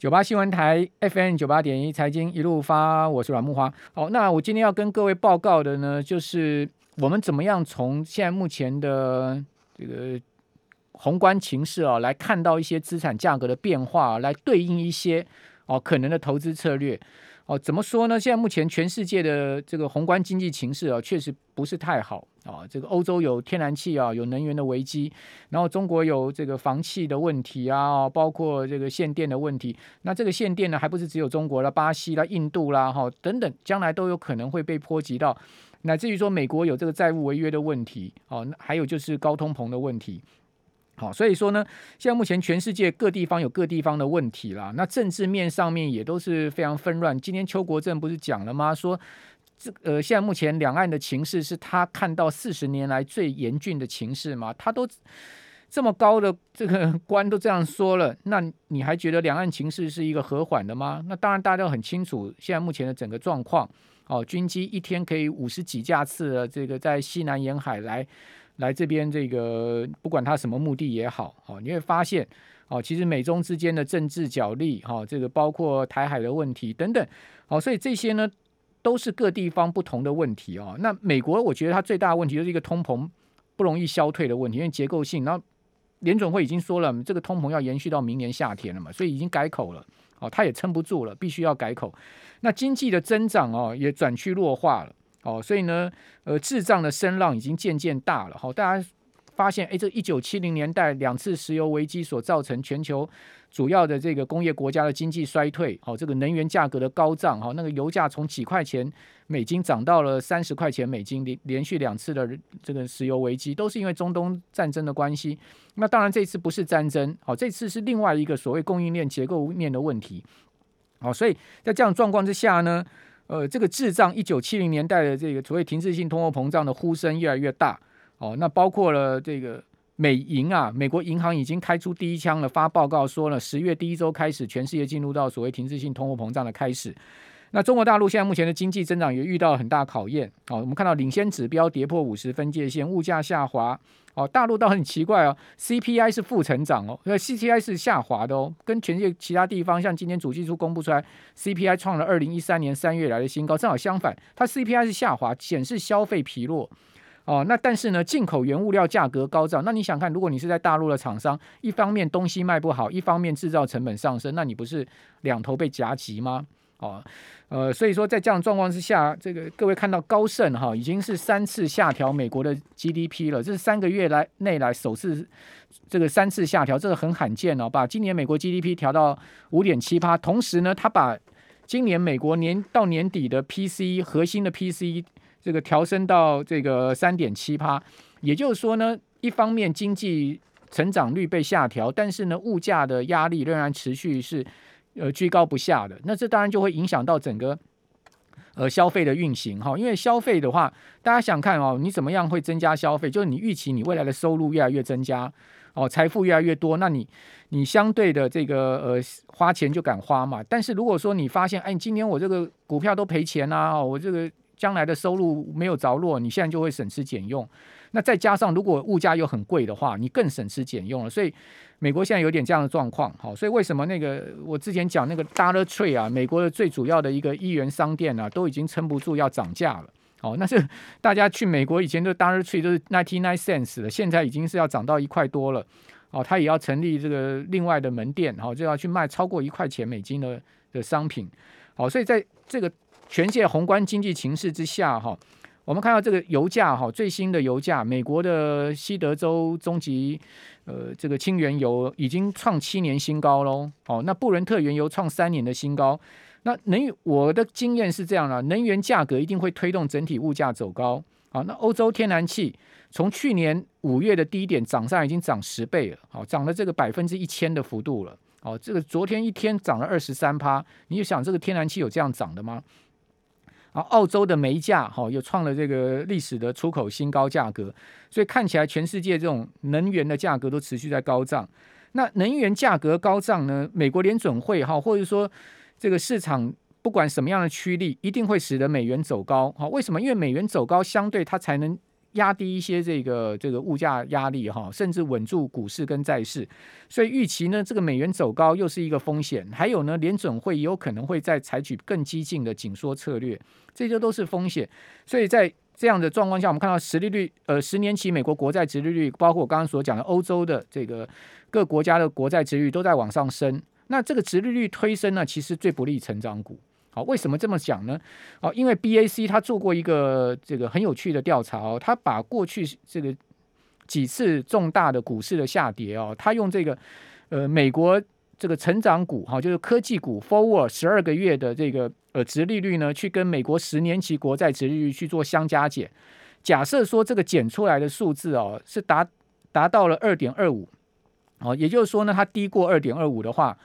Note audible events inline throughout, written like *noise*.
九八新闻台 FM 九八点一财经一路发，我是阮木花。好，那我今天要跟各位报告的呢，就是我们怎么样从现在目前的这个宏观情势啊，来看到一些资产价格的变化，来对应一些哦可能的投资策略。哦，怎么说呢？现在目前全世界的这个宏观经济情势啊，确实不是太好啊。这个欧洲有天然气啊，有能源的危机，然后中国有这个房气的问题啊，包括这个限电的问题。那这个限电呢，还不是只有中国了，巴西啦、印度啦，哈等等，将来都有可能会被波及到，乃至于说美国有这个债务违约的问题哦，还有就是高通膨的问题。好，所以说呢，现在目前全世界各地方有各地方的问题啦。那政治面上面也都是非常纷乱。今天邱国正不是讲了吗？说这呃，现在目前两岸的情势是他看到四十年来最严峻的情势嘛？他都这么高的这个 *laughs* 官都这样说了，那你还觉得两岸情势是一个和缓的吗？那当然，大家都很清楚现在目前的整个状况。哦，军机一天可以五十几架次的这个在西南沿海来。来这边，这个不管它什么目的也好，哦，你会发现，哦，其实美中之间的政治角力，哈，这个包括台海的问题等等，哦，所以这些呢都是各地方不同的问题哦。那美国，我觉得它最大的问题就是一个通膨不容易消退的问题，因为结构性。然后联总会已经说了，这个通膨要延续到明年夏天了嘛，所以已经改口了，哦，他也撑不住了，必须要改口。那经济的增长哦，也转趋弱化了。哦，所以呢，呃，滞胀的声浪已经渐渐大了。好，大家发现，哎，这一九七零年代两次石油危机所造成全球主要的这个工业国家的经济衰退，好，这个能源价格的高涨，哈，那个油价从几块钱美金涨到了三十块钱美金，连连续两次的这个石油危机都是因为中东战争的关系。那当然，这次不是战争，好，这次是另外一个所谓供应链结构面的问题。好，所以在这样状况之下呢？呃，这个滞胀，一九七零年代的这个所谓停滞性通货膨胀的呼声越来越大哦。那包括了这个美银啊，美国银行已经开出第一枪了，发报告说了，十月第一周开始，全世界进入到所谓停滞性通货膨胀的开始。那中国大陆现在目前的经济增长也遇到很大考验哦。我们看到领先指标跌破五十分界线，物价下滑哦。大陆倒很奇怪哦，CPI 是负成长哦，那 CPI 是下滑的哦，跟全世界其他地方，像今天主计处公布出来，CPI 创了二零一三年三月来的新高，正好相反，它 CPI 是下滑，显示消费疲弱哦。那但是呢，进口原物料价格高涨，那你想看，如果你是在大陆的厂商，一方面东西卖不好，一方面制造成本上升，那你不是两头被夹击吗？哦，呃，所以说在这样状况之下，这个各位看到高盛哈已经是三次下调美国的 GDP 了，这是三个月来内来首次这个三次下调，这个很罕见哦，把今年美国 GDP 调到五点七八，同时呢，他把今年美国年到年底的 PC 核心的 PC 这个调升到这个三点七八，也就是说呢，一方面经济成长率被下调，但是呢，物价的压力仍然持续是。呃，居高不下的，那这当然就会影响到整个呃消费的运行哈。因为消费的话，大家想看哦，你怎么样会增加消费？就是你预期你未来的收入越来越增加哦，财富越来越多，那你你相对的这个呃花钱就敢花嘛。但是如果说你发现，哎，今年我这个股票都赔钱啊，我这个将来的收入没有着落，你现在就会省吃俭用。那再加上如果物价又很贵的话，你更省吃俭用了。所以美国现在有点这样的状况，好，所以为什么那个我之前讲那个 Dollar Tree 啊，美国的最主要的一个一元商店啊，都已经撑不住要涨价了。好，那是大家去美国以前的 Dollar Tree 都是 ninety nine cents 了，现在已经是要涨到一块多了。哦，他也要成立这个另外的门店，好，就要去卖超过一块钱美金的的商品。好，所以在这个全界宏观经济形势之下，哈。我们看到这个油价哈，最新的油价，美国的西德州中级呃这个轻原油已经创七年新高喽。哦，那布伦特原油创三年的新高。那能我的经验是这样的，能源价格一定会推动整体物价走高。好，那欧洲天然气从去年五月的低点涨上已经涨十倍了，好，涨了这个百分之一千的幅度了。哦，这个昨天一天涨了二十三趴，你就想这个天然气有这样涨的吗？啊，澳洲的煤价哈又创了这个历史的出口新高价格，所以看起来全世界这种能源的价格都持续在高涨。那能源价格高涨呢？美国联准会哈，或者说这个市场不管什么样的趋利，一定会使得美元走高。好，为什么？因为美元走高，相对它才能压低一些这个这个物价压力哈，甚至稳住股市跟债市。所以预期呢，这个美元走高又是一个风险。还有呢，联准会有可能会再采取更激进的紧缩策略，这些都是风险。所以在这样的状况下，我们看到十利率呃十年期美国国债殖利率，包括我刚刚所讲的欧洲的这个各国家的国债殖率都在往上升。那这个殖利率推升呢，其实最不利成长股。好，为什么这么讲呢？哦，因为 B A C 他做过一个这个很有趣的调查哦，他把过去这个几次重大的股市的下跌哦，他用这个呃美国这个成长股哈，就是科技股 forward 十二个月的这个呃值利率呢，去跟美国十年期国债值利率去做相加减，假设说这个减出来的数字哦是达达到了二点二五，哦，也就是说呢，它低过二点二五的话。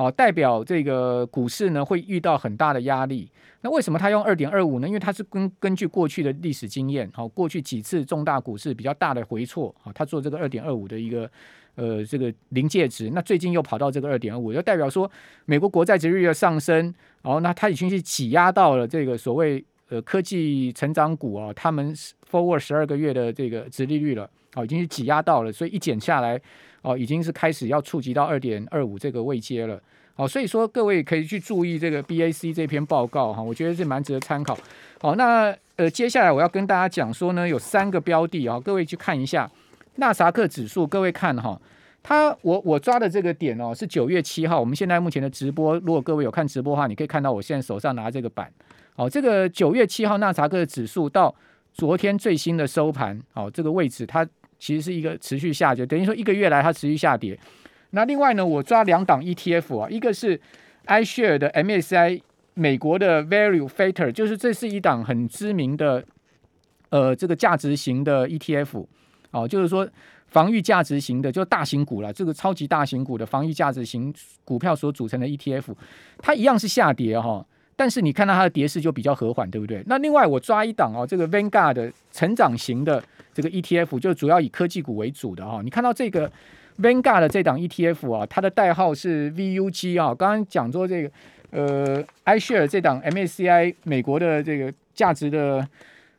哦，代表这个股市呢会遇到很大的压力。那为什么他用二点二五呢？因为它是根根据过去的历史经验，好，过去几次重大股市比较大的回挫，好，他做这个二点二五的一个呃这个临界值。那最近又跑到这个二点二五，就代表说美国国债值率的上升，哦，那它已经是挤压到了这个所谓呃科技成长股啊，他们 forward 十二个月的这个值利率了，哦，已经是挤压到了，所以一减下来。哦，已经是开始要触及到二点二五这个位阶了。好，所以说各位可以去注意这个 BAC 这篇报告哈，我觉得是蛮值得参考。好，那呃，接下来我要跟大家讲说呢，有三个标的啊，各位去看一下纳萨克指数。各位看哈，它我我抓的这个点哦是九月七号，我们现在目前的直播，如果各位有看直播的话，你可以看到我现在手上拿这个板。好，这个九月七号纳萨克的指数到昨天最新的收盘，好，这个位置它。其实是一个持续下跌，等于说一个月来它持续下跌。那另外呢，我抓两档 ETF 啊，一个是 iShare 的 MSCI 美国的 Value Factor，就是这是一档很知名的呃这个价值型的 ETF 哦，就是说防御价值型的，就大型股了，这个超级大型股的防御价值型股票所组成的 ETF，它一样是下跌哈。但是你看到它的跌势就比较和缓，对不对？那另外我抓一档哦，这个 Vanguard 的成长型的这个 ETF 就主要以科技股为主的哈。你看到这个 Vanguard 的这档 ETF 啊，它的代号是 VUG 啊。刚刚讲说这个呃，iShare 这档 MSCI 美国的这个价值的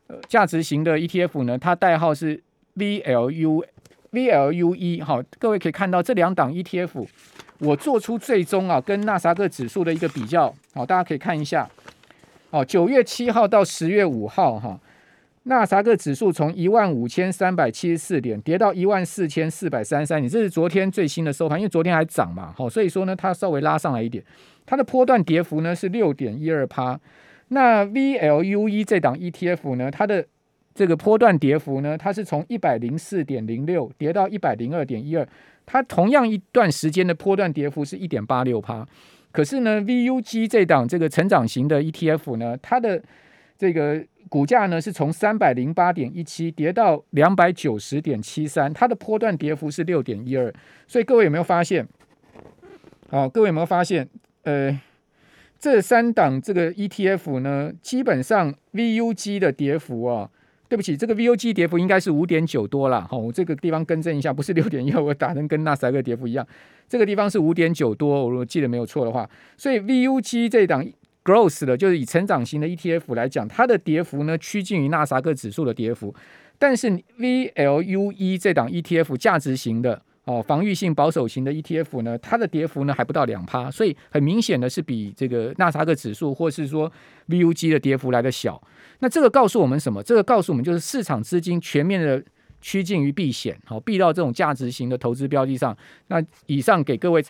呃价值型的 ETF 呢，它代号是 VLU VLUE 好，各位可以看到这两档 ETF。我做出最终啊，跟纳萨克指数的一个比较，好，大家可以看一下，哦，九月七号到十月五号哈，纳萨克指数从一万五千三百七十四点跌到一万四千四百三十三点，这是昨天最新的收盘，因为昨天还涨嘛，好，所以说呢，它稍微拉上来一点，它的波段跌幅呢是六点一二趴，那 VLUE 这档 ETF 呢，它的这个波段跌幅呢，它是从一百零四点零六跌到一百零二点一二。它同样一段时间的波段跌幅是一点八六趴，可是呢，VUG 这档这个成长型的 ETF 呢，它的这个股价呢是从三百零八点一七跌到两百九十点七三，它的波段跌幅是六点一二。所以各位有没有发现？好，各位有没有发现？呃，这三档这个 ETF 呢，基本上 VUG 的跌幅啊。对不起，这个 VOG 跌幅应该是五点九多了，好，我这个地方更正一下，不是六点一，*laughs* 我打成跟纳斯达克跌幅一样，这个地方是五点九多，我如果记得没有错的话，所以 VUG 这档 Growth 的，就是以成长型的 ETF 来讲，它的跌幅呢趋近于纳斯达克指数的跌幅，但是 VLUE 这档 ETF 价值型的。哦，防御性保守型的 ETF 呢，它的跌幅呢还不到两趴，所以很明显的是比这个纳斯达克指数或是说 VUG 的跌幅来的小。那这个告诉我们什么？这个告诉我们就是市场资金全面的趋近于避险，好避到这种价值型的投资标的上。那以上给各位